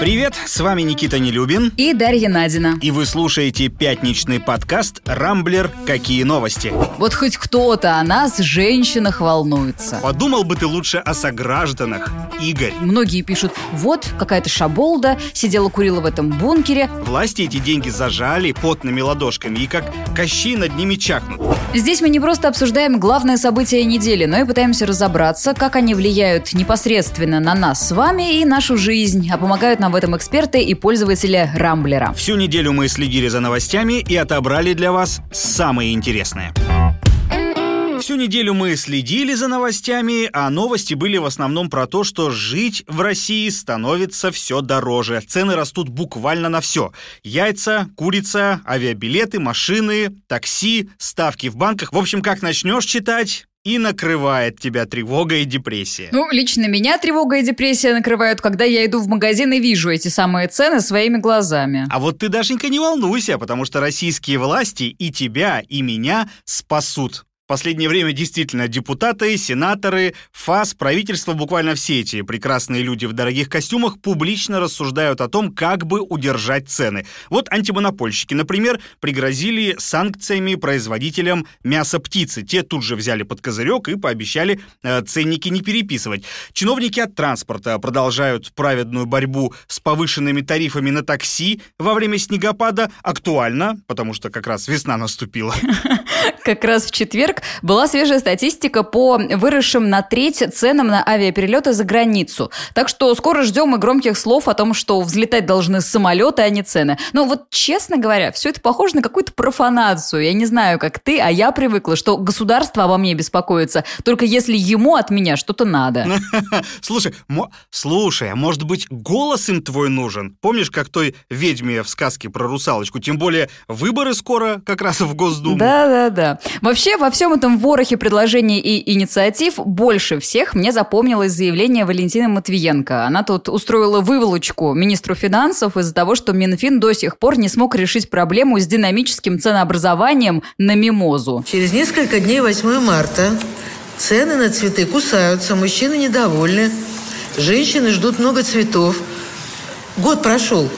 Привет, с вами Никита Нелюбин. И Дарья Надина. И вы слушаете пятничный подкаст «Рамблер. Какие новости?». Вот хоть кто-то о нас, женщинах, волнуется. Подумал бы ты лучше о согражданах, Игорь. Многие пишут, вот какая-то шаболда сидела курила в этом бункере. Власти эти деньги зажали потными ладошками и как кощи над ними чахнут. Здесь мы не просто обсуждаем главное событие недели, но и пытаемся разобраться, как они влияют непосредственно на нас с вами и нашу жизнь, а помогают нам в этом эксперты и пользователи Рамблера. Всю неделю мы следили за новостями и отобрали для вас самые интересные. Всю неделю мы следили за новостями, а новости были в основном про то, что жить в России становится все дороже. Цены растут буквально на все. Яйца, курица, авиабилеты, машины, такси, ставки в банках. В общем, как начнешь читать, и накрывает тебя тревога и депрессия. Ну, лично меня тревога и депрессия накрывают, когда я иду в магазин и вижу эти самые цены своими глазами. А вот ты, Дашенька, не волнуйся, потому что российские власти и тебя, и меня спасут последнее время действительно депутаты, сенаторы, ФАС, правительство, буквально все эти прекрасные люди в дорогих костюмах публично рассуждают о том, как бы удержать цены. Вот антимонопольщики, например, пригрозили санкциями производителям мяса птицы. Те тут же взяли под козырек и пообещали э, ценники не переписывать. Чиновники от транспорта продолжают праведную борьбу с повышенными тарифами на такси во время снегопада. Актуально, потому что как раз весна наступила. Как раз в четверг была свежая статистика по выросшим на треть ценам на авиаперелеты за границу. Так что скоро ждем и громких слов о том, что взлетать должны самолеты, а не цены. Но вот, честно говоря, все это похоже на какую-то профанацию. Я не знаю, как ты, а я привыкла, что государство обо мне беспокоится, только если ему от меня что-то надо. Слушай, слушай, а может быть голос им твой нужен? Помнишь, как той ведьме в сказке про русалочку? Тем более выборы скоро как раз в Госдуму. Да-да-да. Вообще, во всем этом ворохе предложений и инициатив больше всех мне запомнилось заявление Валентины Матвиенко. Она тут устроила выволочку министру финансов из-за того, что Минфин до сих пор не смог решить проблему с динамическим ценообразованием на мимозу. Через несколько дней 8 марта цены на цветы кусаются, мужчины недовольны, женщины ждут много цветов. Год прошел,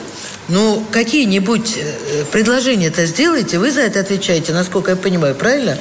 ну, какие-нибудь э, предложения-то сделайте, вы за это отвечаете, насколько я понимаю, правильно?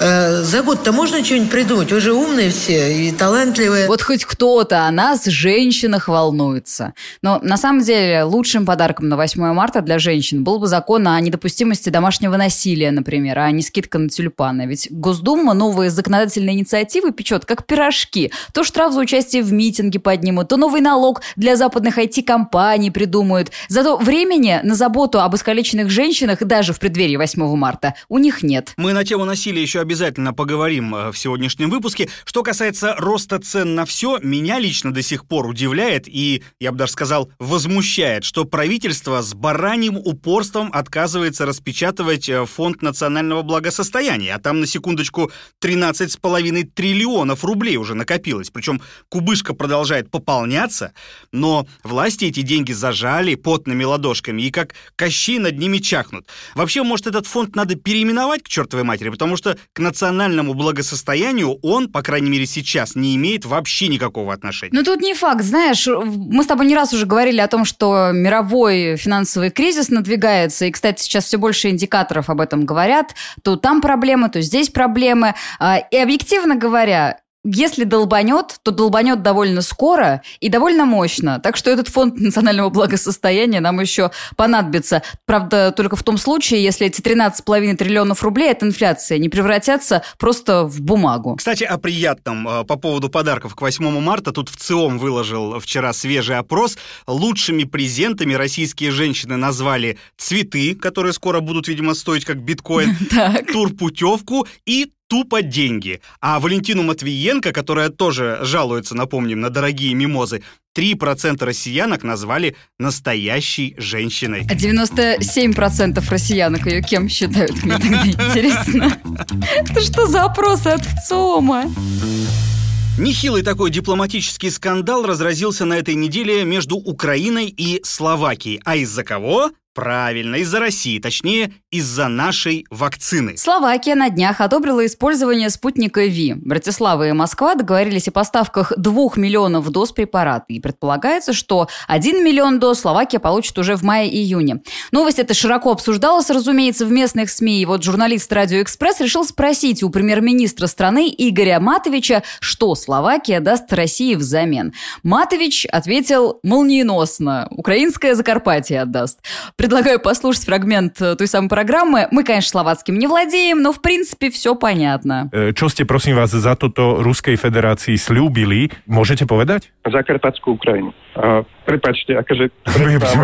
Э, за год-то можно что-нибудь придумать? Вы же умные все и талантливые. Вот хоть кто-то о нас, женщинах, волнуется. Но на самом деле лучшим подарком на 8 марта для женщин был бы закон о недопустимости домашнего насилия, например, а не скидка на тюльпаны. Ведь Госдума новые законодательные инициативы печет, как пирожки. То штраф за участие в митинге поднимут, то новый налог для западных IT-компаний придумают. Зато времени на заботу об искалеченных женщинах даже в преддверии 8 марта у них нет. Мы на тему насилия еще обязательно поговорим э, в сегодняшнем выпуске. Что касается роста цен на все, меня лично до сих пор удивляет и, я бы даже сказал, возмущает, что правительство с бараньим упорством отказывается распечатывать э, фонд национального благосостояния, а там на секундочку 13,5 триллионов рублей уже накопилось. Причем кубышка продолжает пополняться, но власти эти деньги зажали потными ладошками и как кощи над ними чахнут. Вообще, может, этот фонд надо переименовать к чертовой матери, потому что к национальному благосостоянию он, по крайней мере сейчас, не имеет вообще никакого отношения. Ну тут не факт, знаешь, мы с тобой не раз уже говорили о том, что мировой финансовый кризис надвигается, и, кстати, сейчас все больше индикаторов об этом говорят, то там проблемы, то здесь проблемы, а, и объективно говоря, если долбанет, то долбанет довольно скоро и довольно мощно. Так что этот фонд национального благосостояния нам еще понадобится. Правда, только в том случае, если эти 13,5 триллионов рублей от инфляции не превратятся просто в бумагу. Кстати, о приятном. Э, по поводу подарков к 8 марта. Тут в ЦИОМ выложил вчера свежий опрос. Лучшими презентами российские женщины назвали цветы, которые скоро будут, видимо, стоить как биткоин, турпутевку и тупо деньги. А Валентину Матвиенко, которая тоже жалуется, напомним, на дорогие мимозы, 3% россиянок назвали настоящей женщиной. А 97% россиянок ее кем считают? Мне тогда интересно. Это что за опросы от ВЦИОМа? Нехилый такой дипломатический скандал разразился на этой неделе между Украиной и Словакией. А из-за кого? Правильно, из-за России, точнее, из-за нашей вакцины. Словакия на днях одобрила использование спутника ВИ. Братислава и Москва договорились о поставках 2 миллионов доз препарата. И предполагается, что 1 миллион доз Словакия получит уже в мае-июне. Новость эта широко обсуждалась, разумеется, в местных СМИ. И вот журналист «Радио Экспресс» решил спросить у премьер-министра страны Игоря Матовича, что Словакия даст России взамен. Матович ответил молниеносно. Украинское Закарпатье отдаст. Предлагаю послушать фрагмент той самой программы. Мы, конечно, словацким не владеем, но в принципе все понятно. Čo ste, prosím vás, za toto Ruskej federácii slúbili? Môžete povedať? Zakarpatskú Ukrajinu. A prepačte, akože...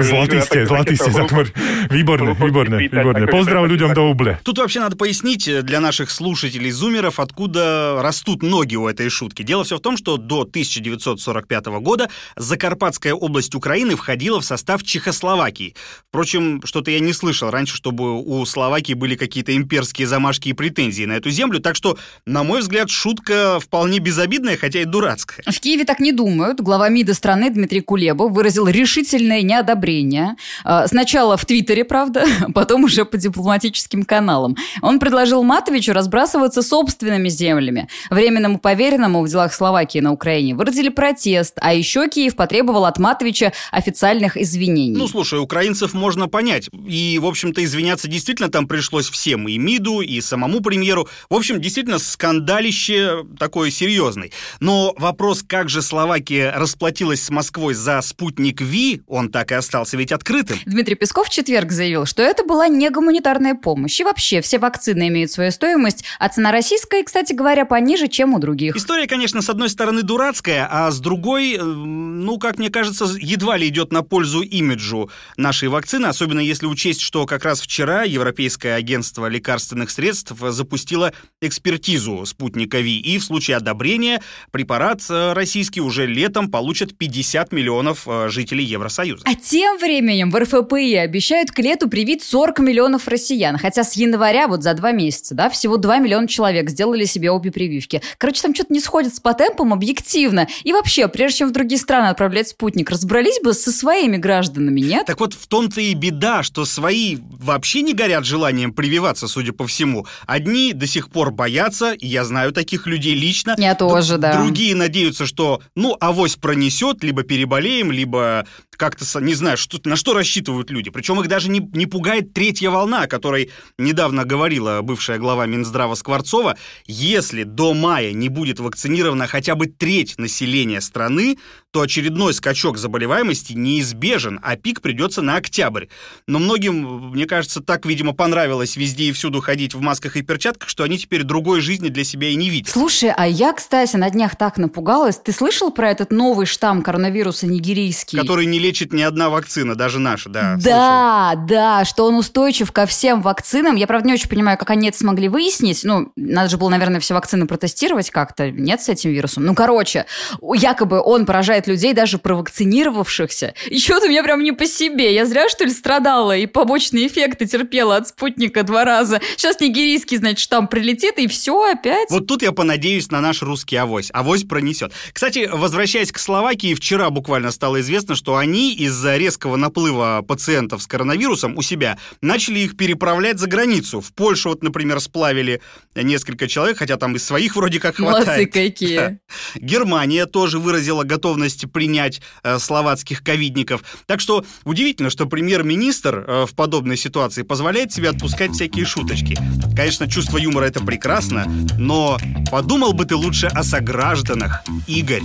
Zlatý ste, zlatý ste, Zakmar. Výborné, výborné, výborné. Поздрав ľuďom do Уble. Тут вообще надо пояснить для наших слушателей-зумеров, откуда растут ноги у этой шутки. Дело все в том, что до 1945 года Закарпатская область Украины входила в состав Чехословакии. Впрочем, что-то я не слышал раньше, чтобы у Словакии были какие-то имперские замашки и претензии на эту землю, так что, на мой взгляд, шутка вполне безобидная, хотя и дурацкая. В Киеве так не думают. Глава МИДа страны Дмитрий Кулебов выразил решительное неодобрение. А, сначала в Твиттере, правда, потом уже по дипломатическим каналам. Он предложил Матовичу разбрасываться собственными землями. Временному поверенному в делах Словакии на Украине выразили протест, а еще Киев потребовал от Матовича официальных извинений. Ну, слушай, украинцев можно понять. И, в общем-то, извиняться действительно там пришлось всем. И МИДу, и самому премьеру. В общем, действительно, скандалище такое серьезный. Но вопрос, как же Словакия расплатилась с Москвой за спутник Ви, он так и остался ведь открытым. Дмитрий Песков в четверг заявил, что это была не гуманитарная помощь. И вообще, все вакцины имеют свою стоимость, а цена российская, кстати говоря, пониже, чем у других. История, конечно, с одной стороны дурацкая, а с другой, э, ну, как мне кажется, едва ли идет на пользу имиджу нашей вакцины, особенно если учесть, что как раз вчера Европейское агентство лекарственных средств запустило экспертизу спутника Ви, и в случае одобрения препарат э, российский уже летом получат 50 миллионов э, жителей Евросоюза. А тем временем в РФПИ обещают к лету привить 40 миллионов россиян, хотя с января вот за два месяца, да, всего 2 миллиона человек сделали себе обе прививки. Короче, там что-то не сходится по темпам объективно. И вообще, прежде чем в другие страны отправлять спутник, разобрались бы со своими гражданами, нет? Так вот, в том-то и беда, что свои вообще не горят желанием прививаться, судя по всему. Одни до сих пор боятся, и я знаю таких людей лично. Я тоже, да. Другие надеются, что, ну, авось пронесет, либо переболеем, либо как-то, не знаю, что, на что рассчитывают люди. Причем их даже не, не пугает третья волна, о которой недавно говорила бывшая глава Минздрава Скворцова. Если до мая не будет вакцинирована хотя бы треть населения страны, то очередной скачок заболеваемости неизбежен, а пик придется на октябрь. Но многим, мне кажется, так, видимо, понравилось везде и всюду ходить в масках и перчатках, что они теперь другой жизни для себя и не видят. Слушай, а я, кстати, на днях так напугалась. Ты слышал про этот новый штамм коронавируса нигерийский? Который не лечит ни одна вакцина, даже наша, да. Да, слышал. да, что он устойчив ко всем вакцинам. Я, правда, не очень понимаю, как они это смогли выяснить. Ну, надо же было, наверное, все вакцины протестировать как-то. Нет с этим вирусом? Ну, короче, якобы он поражает людей, даже провакцинировавшихся. И что-то мне прям не по себе. Я зря, что ли, страдала и побочные эффекты терпела от спутника два раза. Сейчас нигерийский, значит, штамм прилетит, и все опять. Вот тут я понадеюсь на наш русский авось. Авось пронесет. Кстати, возвращаясь к Словакии, вчера буквально стало известно, что они из-за резкого наплыва пациентов с коронавирусом у себя начали их переправлять за границу. В Польшу, вот, например, сплавили несколько человек, хотя там из своих вроде как хватает. Молодцы какие. Германия тоже выразила готовность принять э, словацких ковидников. Так что удивительно, что премьер-министр э, в подобной ситуации позволяет себе отпускать всякие шуточки. Конечно, чувство юмора это прекрасно, но подумал бы ты лучше о согражданах, Игорь.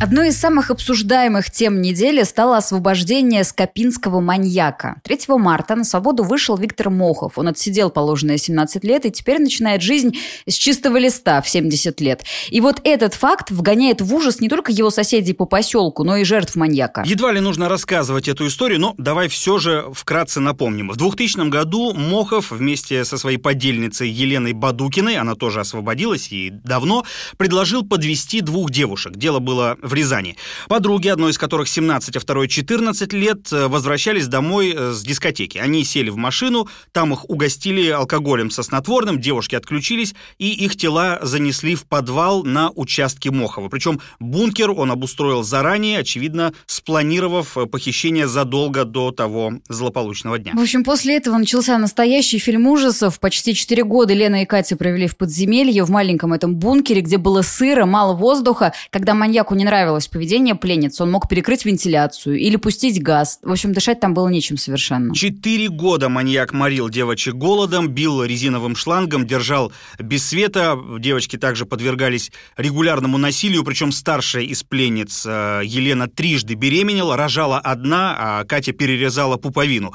Одной из самых обсуждаемых тем недели стало освобождение скопинского маньяка. 3 марта на свободу вышел Виктор Мохов. Он отсидел положенные 17 лет и теперь начинает жизнь с чистого листа в 70 лет. И вот этот факт вгоняет в ужас не только его соседей по поселку, но и жертв маньяка. Едва ли нужно рассказывать эту историю, но давай все же вкратце напомним. В 2000 году Мохов вместе со своей подельницей Еленой Бадукиной, она тоже освободилась и давно, предложил подвести двух девушек. Дело было в Рязани. Подруги, одной из которых 17, а второй 14 лет, э, возвращались домой э, с дискотеки. Они сели в машину, там их угостили алкоголем со снотворным, девушки отключились, и их тела занесли в подвал на участке Мохова. Причем бункер он обустроил заранее, очевидно, спланировав э, похищение задолго до того злополучного дня. В общем, после этого начался настоящий фильм ужасов. Почти 4 года Лена и Катя провели в подземелье, в маленьком этом бункере, где было сыро, мало воздуха. Когда маньяку не нравилось поведение пленницы, он мог перекрыть вентиляцию или пустить газ. В общем, дышать там было нечем совершенно. Четыре года маньяк морил девочек голодом, бил резиновым шлангом, держал без света. Девочки также подвергались регулярному насилию, причем старшая из пленниц э, Елена трижды беременела, рожала одна, а Катя перерезала пуповину.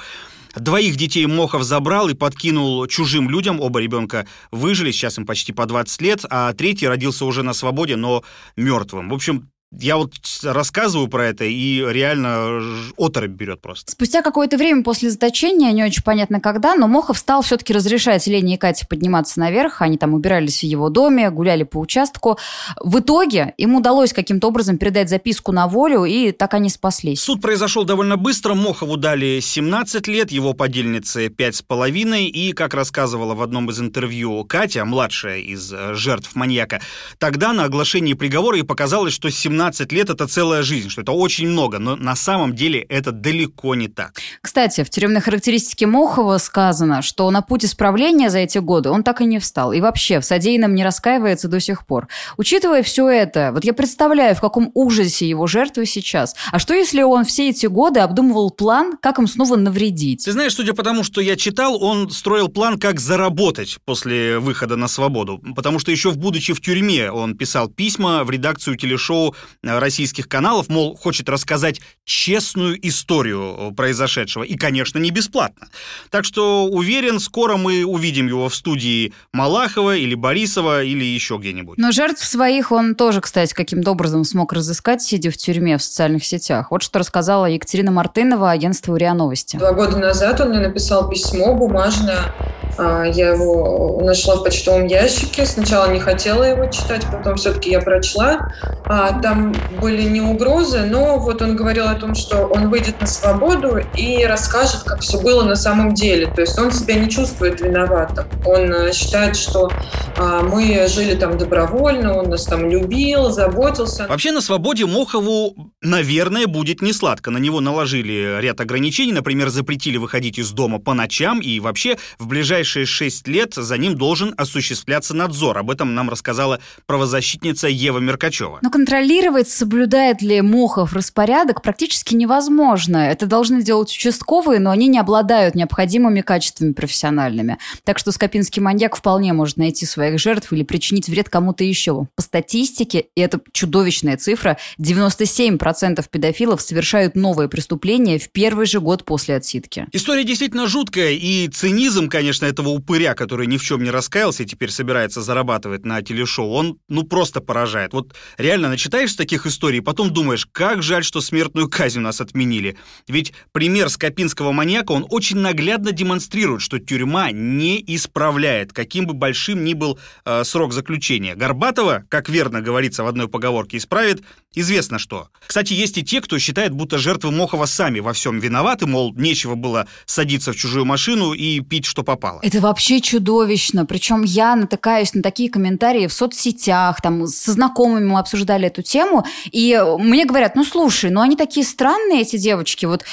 Двоих детей Мохов забрал и подкинул чужим людям. Оба ребенка выжили, сейчас им почти по 20 лет, а третий родился уже на свободе, но мертвым. В общем, я вот рассказываю про это, и реально оторопь берет просто. Спустя какое-то время после заточения, не очень понятно когда, но Мохов стал все-таки разрешать Лене и Кате подниматься наверх. Они там убирались в его доме, гуляли по участку. В итоге им удалось каким-то образом передать записку на волю, и так они спаслись. Суд произошел довольно быстро. Мохову дали 17 лет, его подельнице 5,5. И, как рассказывала в одном из интервью Катя, младшая из э, жертв маньяка, тогда на оглашении приговора и показалось, что 17 17 лет это целая жизнь, что это очень много, но на самом деле это далеко не так. Кстати, в тюремной характеристике Мохова сказано, что на путь исправления за эти годы он так и не встал. И вообще в содеянном не раскаивается до сих пор. Учитывая все это, вот я представляю, в каком ужасе его жертвы сейчас. А что если он все эти годы обдумывал план, как им снова навредить? Ты знаешь, судя по тому, что я читал, он строил план, как заработать после выхода на свободу. Потому что еще в будучи в тюрьме он писал письма в редакцию телешоу российских каналов, мол, хочет рассказать честную историю произошедшего. И, конечно, не бесплатно. Так что уверен, скоро мы увидим его в студии Малахова или Борисова или еще где-нибудь. Но жертв своих он тоже, кстати, каким-то образом смог разыскать, сидя в тюрьме в социальных сетях. Вот что рассказала Екатерина Мартынова, агентство РИА Новости. Два года назад он мне написал письмо бумажное. А, я его нашла в почтовом ящике. Сначала не хотела его читать, потом все-таки я прочла. А, там были не угрозы, но вот он говорил о том, что он выйдет на свободу и расскажет, как все было на самом деле. То есть он себя не чувствует виноватым. Он э, считает, что а, мы жили там добровольно, он нас там любил, заботился. Вообще на свободе Мохову, наверное, будет не сладко. На него наложили ряд ограничений, например, запретили выходить из дома по ночам, и вообще в ближайшие шесть лет за ним должен осуществляться надзор. Об этом нам рассказала правозащитница Ева Меркачева. Но контролировать контролировать, соблюдает ли Мохов распорядок, практически невозможно. Это должны делать участковые, но они не обладают необходимыми качествами профессиональными. Так что скопинский маньяк вполне может найти своих жертв или причинить вред кому-то еще. По статистике, и это чудовищная цифра, 97% педофилов совершают новые преступления в первый же год после отсидки. История действительно жуткая, и цинизм, конечно, этого упыря, который ни в чем не раскаялся и теперь собирается зарабатывать на телешоу, он, ну, просто поражает. Вот реально начитаешься таких историй, потом думаешь, как жаль, что смертную казнь у нас отменили. Ведь пример скопинского маньяка, он очень наглядно демонстрирует, что тюрьма не исправляет, каким бы большим ни был э, срок заключения. Горбатова, как верно говорится в одной поговорке, исправит известно что. Кстати, есть и те, кто считает, будто жертвы Мохова сами во всем виноваты, мол, нечего было садиться в чужую машину и пить, что попало. Это вообще чудовищно. Причем я натыкаюсь на такие комментарии в соцсетях, там со знакомыми мы обсуждали эту тему, тему, и мне говорят, ну слушай, ну они такие странные, эти девочки, вот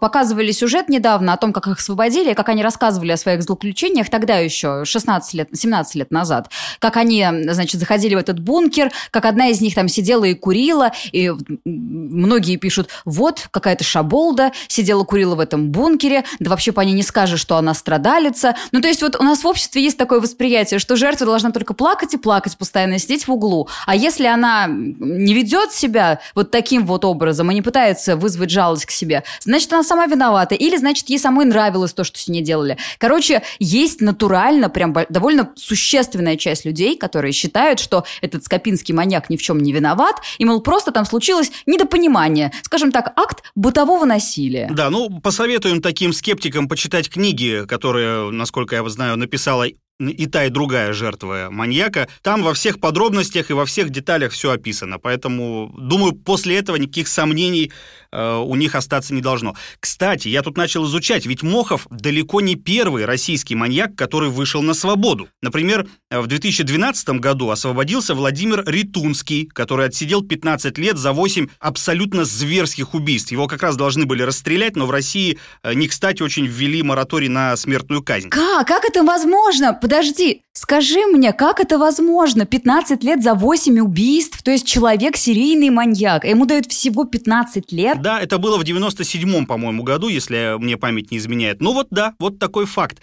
показывали сюжет недавно о том, как их освободили, как они рассказывали о своих злоключениях тогда еще, 16 лет, 17 лет назад, как они, значит, заходили в этот бункер, как одна из них там сидела и курила, и многие пишут, вот, какая-то шаболда, сидела, курила в этом бункере, да вообще по ней не скажешь, что она страдалица. Ну, то есть вот у нас в обществе есть такое восприятие, что жертва должна только плакать и плакать постоянно, сидеть в углу. А если она не ведет себя вот таким вот образом и не пытается вызвать жалость к себе, значит, она сама виновата. Или, значит, ей самой нравилось то, что с ней делали. Короче, есть натурально прям довольно существенная часть людей, которые считают, что этот скопинский маньяк ни в чем не виноват, и, мол, просто там случилось недопонимание. Скажем так, акт бытового насилия. Да, ну, посоветуем таким скептикам почитать книги, которые, насколько я знаю, написала и та, и другая жертва маньяка. Там во всех подробностях и во всех деталях все описано. Поэтому, думаю, после этого никаких сомнений э, у них остаться не должно. Кстати, я тут начал изучать, ведь Мохов далеко не первый российский маньяк, который вышел на свободу. Например, в 2012 году освободился Владимир Ритунский, который отсидел 15 лет за 8 абсолютно зверских убийств. Его как раз должны были расстрелять, но в России э, не кстати очень ввели мораторий на смертную казнь. Как? Как это возможно? Подожди, скажи мне, как это возможно? 15 лет за 8 убийств, то есть человек серийный маньяк, ему дают всего 15 лет? Да, это было в 97-м, по-моему, году, если мне память не изменяет. Ну вот да, вот такой факт.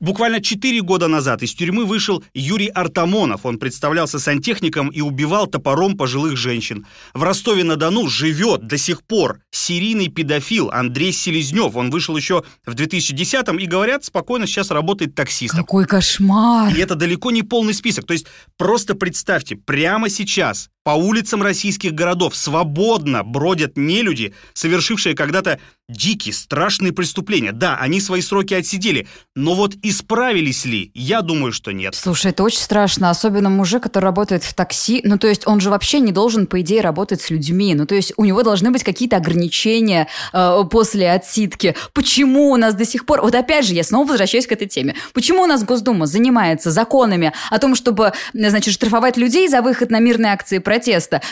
Буквально 4 года назад из тюрьмы вышел Юрий Артамонов. Он представлялся сантехником и убивал топором пожилых женщин. В Ростове-на-Дону живет до сих пор серийный педофил Андрей Селезнев. Он вышел еще в 2010-м и, говорят, спокойно сейчас работает таксистом. Какой кошмар! И это далеко не полный список. То есть просто представьте, прямо сейчас по улицам российских городов свободно бродят нелюди, совершившие когда-то дикие, страшные преступления. Да, они свои сроки отсидели, но вот исправились ли? Я думаю, что нет. Слушай, это очень страшно, особенно мужик, который работает в такси. Ну, то есть он же вообще не должен, по идее, работать с людьми. Ну, то есть у него должны быть какие-то ограничения э, после отсидки. Почему у нас до сих пор... Вот опять же, я снова возвращаюсь к этой теме. Почему у нас Госдума занимается законами о том, чтобы, значит, штрафовать людей за выход на мирные акции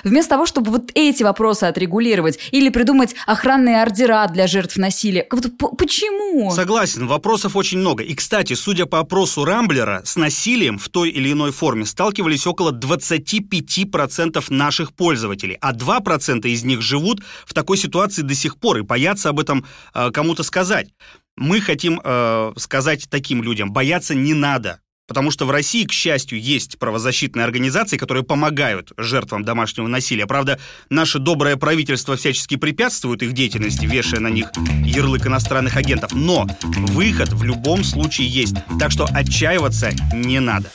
вместо того, чтобы вот эти вопросы отрегулировать или придумать охранные ордера для жертв насилия? Будто, почему? Согласен, вопросов очень много. И, кстати, судя по опросу Рамблера, с насилием в той или иной форме сталкивались около 25% наших пользователей, а 2% из них живут в такой ситуации до сих пор и боятся об этом э, кому-то сказать. Мы хотим э, сказать таким людям, бояться не надо. Потому что в России, к счастью, есть правозащитные организации, которые помогают жертвам домашнего насилия. Правда, наше доброе правительство всячески препятствует их деятельности, вешая на них ярлык иностранных агентов. Но выход в любом случае есть. Так что отчаиваться не надо.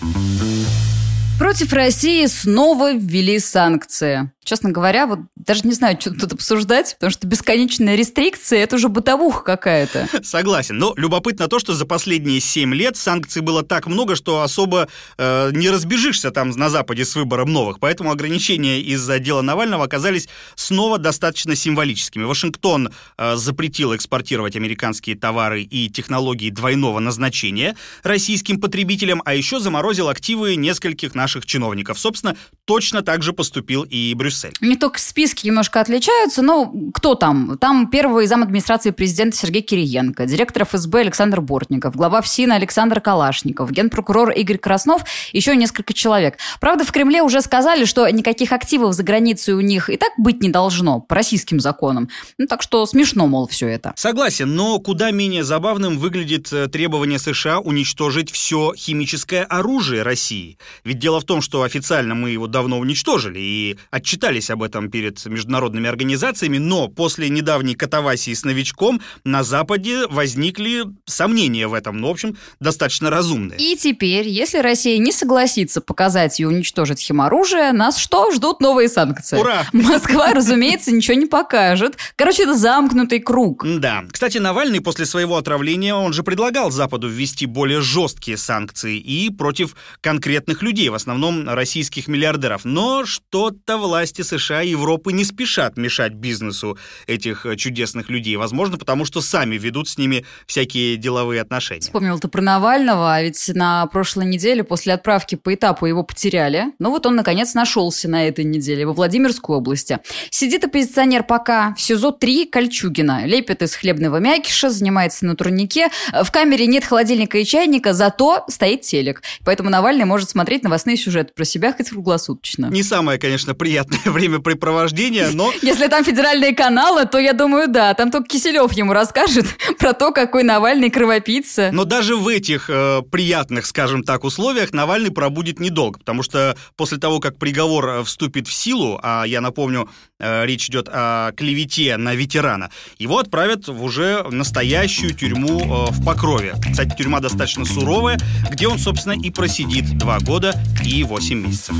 Против России снова ввели санкции. Честно говоря, вот даже не знаю, что тут обсуждать, потому что бесконечные рестрикции – это уже бытовуха какая-то. Согласен. Но любопытно то, что за последние 7 лет санкций было так много, что особо э, не разбежишься там на Западе с выбором новых. Поэтому ограничения из-за дела Навального оказались снова достаточно символическими. Вашингтон э, запретил экспортировать американские товары и технологии двойного назначения российским потребителям, а еще заморозил активы нескольких наших чиновников. Собственно, точно так же поступил и Брюссель. Брюссель. Не только списки немножко отличаются, но кто там? Там первый зам администрации президента Сергей Кириенко, директор ФСБ Александр Бортников, глава ФСИНа Александр Калашников, генпрокурор Игорь Краснов, еще несколько человек. Правда, в Кремле уже сказали, что никаких активов за границей у них и так быть не должно по российским законам. Ну, так что смешно, мол, все это. Согласен, но куда менее забавным выглядит э, требование США уничтожить все химическое оружие России. Ведь дело в том, что официально мы его давно уничтожили и отчитали отчитались об этом перед международными организациями, но после недавней катавасии с новичком на Западе возникли сомнения в этом, ну, в общем, достаточно разумные. И теперь, если Россия не согласится показать и уничтожить химоружие, нас что? Ждут новые санкции. Ура! Москва, разумеется, ничего не покажет. Короче, это замкнутый круг. Да. Кстати, Навальный после своего отравления, он же предлагал Западу ввести более жесткие санкции и против конкретных людей, в основном российских миллиардеров. Но что-то власти США и Европы не спешат мешать бизнесу этих э, чудесных людей. Возможно, потому что сами ведут с ними всякие деловые отношения. Вспомнил ты про Навального, а ведь на прошлой неделе после отправки по этапу его потеряли. Но вот он, наконец, нашелся на этой неделе во Владимирской области. Сидит оппозиционер пока в СИЗО-3 Кольчугина. Лепит из хлебного мякиша, занимается на турнике. В камере нет холодильника и чайника, зато стоит телек. Поэтому Навальный может смотреть новостные сюжеты про себя хоть круглосуточно. Не самое, конечно, приятное времяпрепровождения, но... Если там федеральные каналы, то я думаю, да, там только Киселев ему расскажет про то, какой Навальный кровопийца. Но даже в этих э, приятных, скажем так, условиях Навальный пробудет недолго, потому что после того, как приговор э, вступит в силу, а я напомню, э, речь идет о клевете на ветерана, его отправят в уже настоящую тюрьму э, в Покрове. Кстати, тюрьма достаточно суровая, где он, собственно, и просидит два года и восемь месяцев.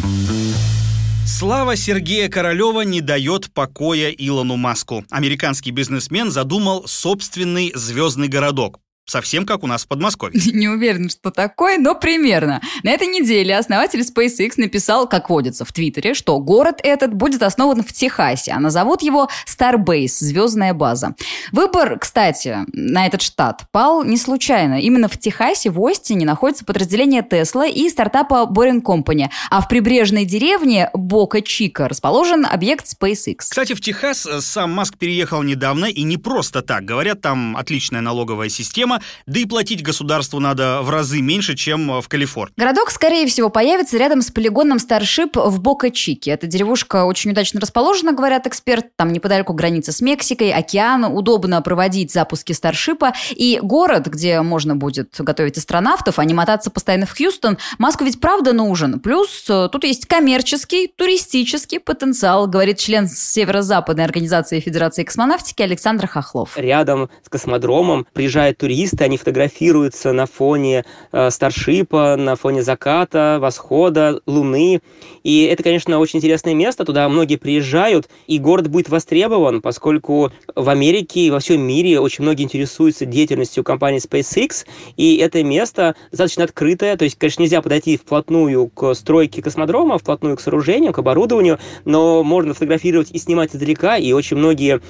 Слава Сергея Королева не дает покоя Илону Маску. Американский бизнесмен задумал собственный звездный городок. Совсем как у нас в Подмосковье. Не уверен, что такой, но примерно. На этой неделе основатель SpaceX написал, как водится в Твиттере, что город этот будет основан в Техасе, а назовут его Starbase, звездная база. Выбор, кстати, на этот штат пал не случайно. Именно в Техасе, в Остине, находится подразделение Tesla и стартапа Boring Company, а в прибрежной деревне Бока-Чика расположен объект SpaceX. Кстати, в Техас э, сам Маск переехал недавно и не просто так. Говорят, там отличная налоговая система, да и платить государству надо в разы меньше, чем в Калифорнии. Городок, скорее всего, появится рядом с полигоном Starship в Бока-Чике. Эта деревушка очень удачно расположена, говорят эксперты. Там неподалеку граница с Мексикой, океан, удобно проводить запуски Старшипа. И город, где можно будет готовить астронавтов, а не мотаться постоянно в Хьюстон, Маску ведь правда нужен. Плюс э, тут есть коммерческий, туристический потенциал, говорит член Северо-Западной организации Федерации космонавтики Александр Хохлов. Рядом с космодромом приезжают туристы, они фотографируются на фоне э, Старшипа, на фоне заката, восхода, Луны. И это, конечно, очень интересное место, туда многие приезжают, и город будет востребован, поскольку в Америке и во всем мире очень многие интересуются деятельностью компании SpaceX, и это место достаточно открытое, то есть, конечно, нельзя подойти вплотную к стройке космодрома, вплотную к сооружению, к оборудованию, но можно фотографировать и снимать издалека, и очень многие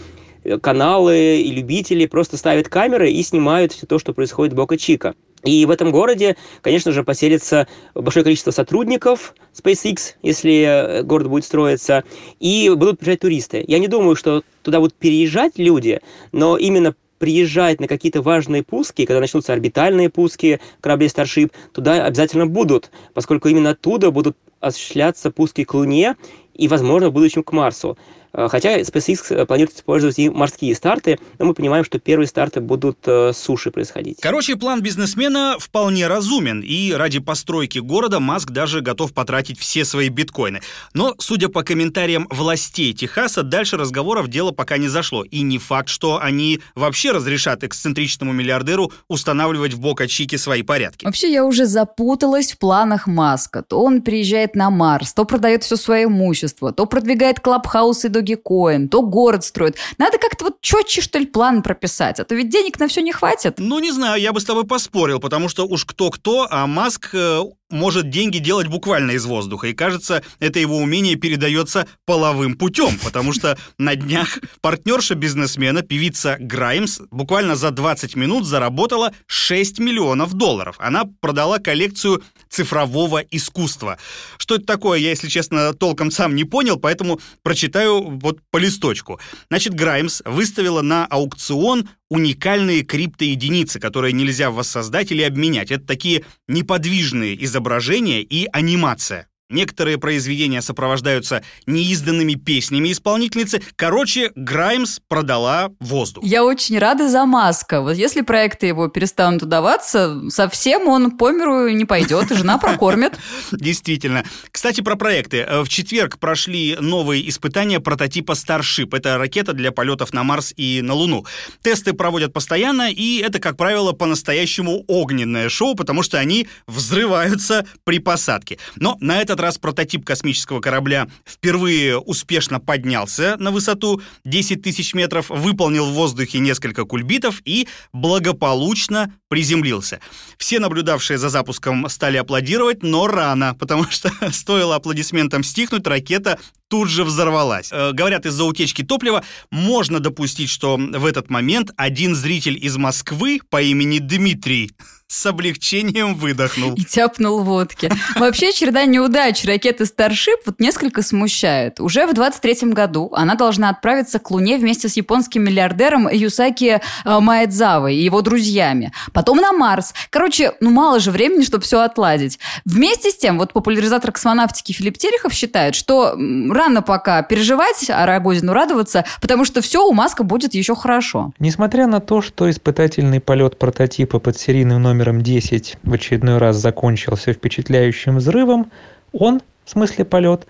каналы и любители просто ставят камеры и снимают все то, что происходит в Бока-Чика. И в этом городе, конечно же, поселится большое количество сотрудников SpaceX, если э, город будет строиться, и будут приезжать туристы. Я не думаю, что туда будут переезжать люди, но именно приезжать на какие-то важные пуски, когда начнутся орбитальные пуски кораблей Starship, туда обязательно будут, поскольку именно оттуда будут осуществляться пуски к Луне и, возможно, в будущем к Марсу. Э, хотя SpaceX э, планирует использовать и морские старты, но мы понимаем, что первые старты будут э, с суши происходить. Короче, план бизнесмена вполне разумен, и ради постройки города Маск даже готов потратить все свои биткоины. Но, судя по комментариям властей Техаса, дальше разговоров дело пока не зашло, и не факт, что они вообще разрешат эксцентричному миллиардеру устанавливать в Бока-Чике свои порядки. Вообще, я уже запуталась в планах Маска. То он приезжает на Марс, то продает все свое имущество, то продвигает клабхаусы до Dogecoin, то город строит. Надо как-то вот четче, что ли, план прописать, а то ведь денег на все не хватит. Ну, не знаю, я бы с тобой поспорил, потому что уж кто-кто, а Маск э, может деньги делать буквально из воздуха. И кажется, это его умение передается половым путем, потому что на днях партнерша бизнесмена, певица Граймс, буквально за 20 минут заработала 6 миллионов долларов. Она продала коллекцию цифрового искусства. Что это такое, я, если честно, толком сам не понял, поэтому прочитаю вот по листочку. Значит, Граймс выставила на аукцион уникальные криптоединицы, которые нельзя воссоздать или обменять. Это такие неподвижные изображения и анимация. Некоторые произведения сопровождаются неизданными песнями исполнительницы. Короче, Граймс продала воздух. Я очень рада за Маска. Вот если проекты его перестанут удаваться, совсем он по миру не пойдет, и жена прокормит. Действительно. Кстати, про проекты. В четверг прошли новые испытания прототипа Starship. Это ракета для полетов на Марс и на Луну. Тесты проводят постоянно, и это, как правило, по-настоящему огненное шоу, потому что они взрываются при посадке. Но на этот этот раз прототип космического корабля впервые успешно поднялся на высоту 10 тысяч метров, выполнил в воздухе несколько кульбитов и благополучно приземлился. Все наблюдавшие за запуском стали аплодировать, но рано, потому что стоило аплодисментам стихнуть, ракета тут же взорвалась. Э, говорят, из-за утечки топлива можно допустить, что в этот момент один зритель из Москвы по имени Дмитрий с облегчением выдохнул. И тяпнул водки. Вообще, череда неудач ракеты Starship вот несколько смущает. Уже в 23 году она должна отправиться к Луне вместе с японским миллиардером Юсаки э, Маэдзавой и его друзьями. Потом на Марс. Короче, ну мало же времени, чтобы все отладить. Вместе с тем, вот популяризатор космонавтики Филипп Терехов считает, что рано пока переживать, а Рогозину радоваться, потому что все у Маска будет еще хорошо. Несмотря на то, что испытательный полет прототипа под серийным номером 10 в очередной раз закончился впечатляющим взрывом, он, в смысле полет,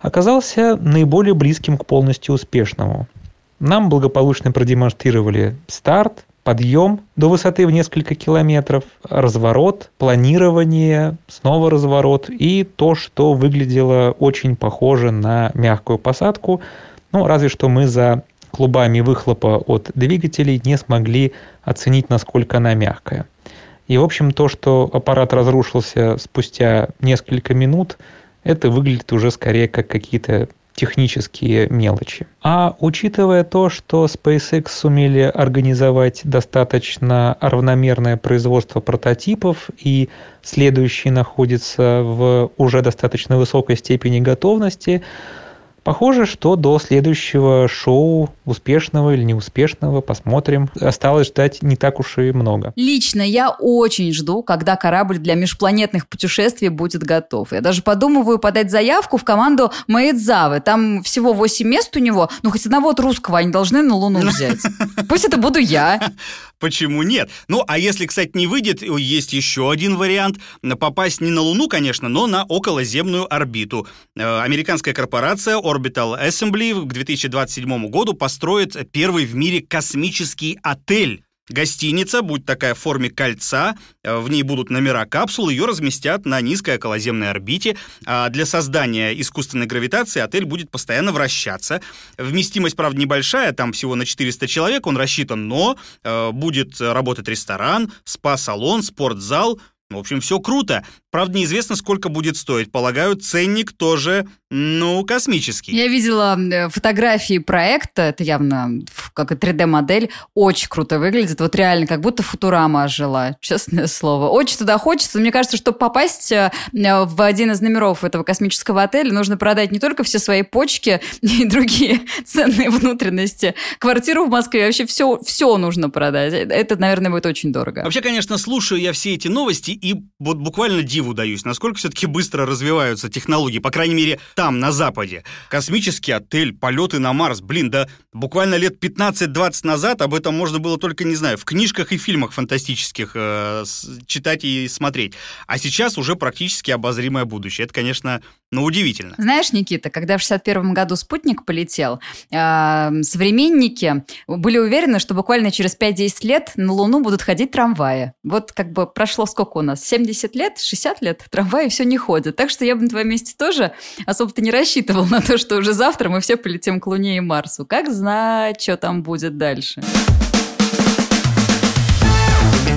оказался наиболее близким к полностью успешному. Нам благополучно продемонстрировали старт, подъем до высоты в несколько километров, разворот, планирование, снова разворот и то, что выглядело очень похоже на мягкую посадку. Ну, разве что мы за клубами выхлопа от двигателей не смогли оценить, насколько она мягкая. И, в общем, то, что аппарат разрушился спустя несколько минут, это выглядит уже скорее как какие-то технические мелочи. А учитывая то, что SpaceX сумели организовать достаточно равномерное производство прототипов и следующий находится в уже достаточно высокой степени готовности, Похоже, что до следующего шоу, успешного или неуспешного, посмотрим. Осталось ждать не так уж и много. Лично я очень жду, когда корабль для межпланетных путешествий будет готов. Я даже подумываю подать заявку в команду Маэдзавы. Там всего 8 мест у него, ну хоть одного от русского они должны на Луну взять. Пусть это буду я. Почему нет? Ну, а если, кстати, не выйдет, есть еще один вариант. Попасть не на Луну, конечно, но на околоземную орбиту. Э, американская корпорация Orbital Assembly к 2027 году построит первый в мире космический отель Гостиница будет такая в форме кольца, э, в ней будут номера капсул, ее разместят на низкой околоземной орбите. А для создания искусственной гравитации отель будет постоянно вращаться. Вместимость, правда, небольшая, там всего на 400 человек он рассчитан, но э, будет работать ресторан, спа-салон, спортзал, в общем, все круто. Правда, неизвестно, сколько будет стоить. Полагаю, ценник тоже, ну, космический. Я видела э, фотографии проекта, это явно как и 3D-модель, очень круто выглядит. Вот реально, как будто Футурама ожила, честное слово. Очень туда хочется. Мне кажется, чтобы попасть э, в один из номеров этого космического отеля, нужно продать не только все свои почки и другие ценные внутренности. Квартиру в Москве, вообще все, все нужно продать. Это, наверное, будет очень дорого. Вообще, конечно, слушаю я все эти новости и вот буквально диву даюсь, насколько все-таки быстро развиваются технологии, по крайней мере, там, на Западе. Космический отель, полеты на Марс, блин, да буквально лет 15-20 назад об этом можно было только, не знаю, в книжках и фильмах фантастических э, читать и смотреть. А сейчас уже практически обозримое будущее. Это, конечно, ну, удивительно. Знаешь, Никита, когда в 61 году спутник полетел, э, современники были уверены, что буквально через 5-10 лет на Луну будут ходить трамваи. Вот как бы прошло сколько у нас? 70 лет? 60 лет? Трамваи все не ходят. Так что я бы на твоем месте тоже особо-то не рассчитывал на то, что уже завтра мы все полетим к Луне и Марсу. Как знать, что там будет дальше.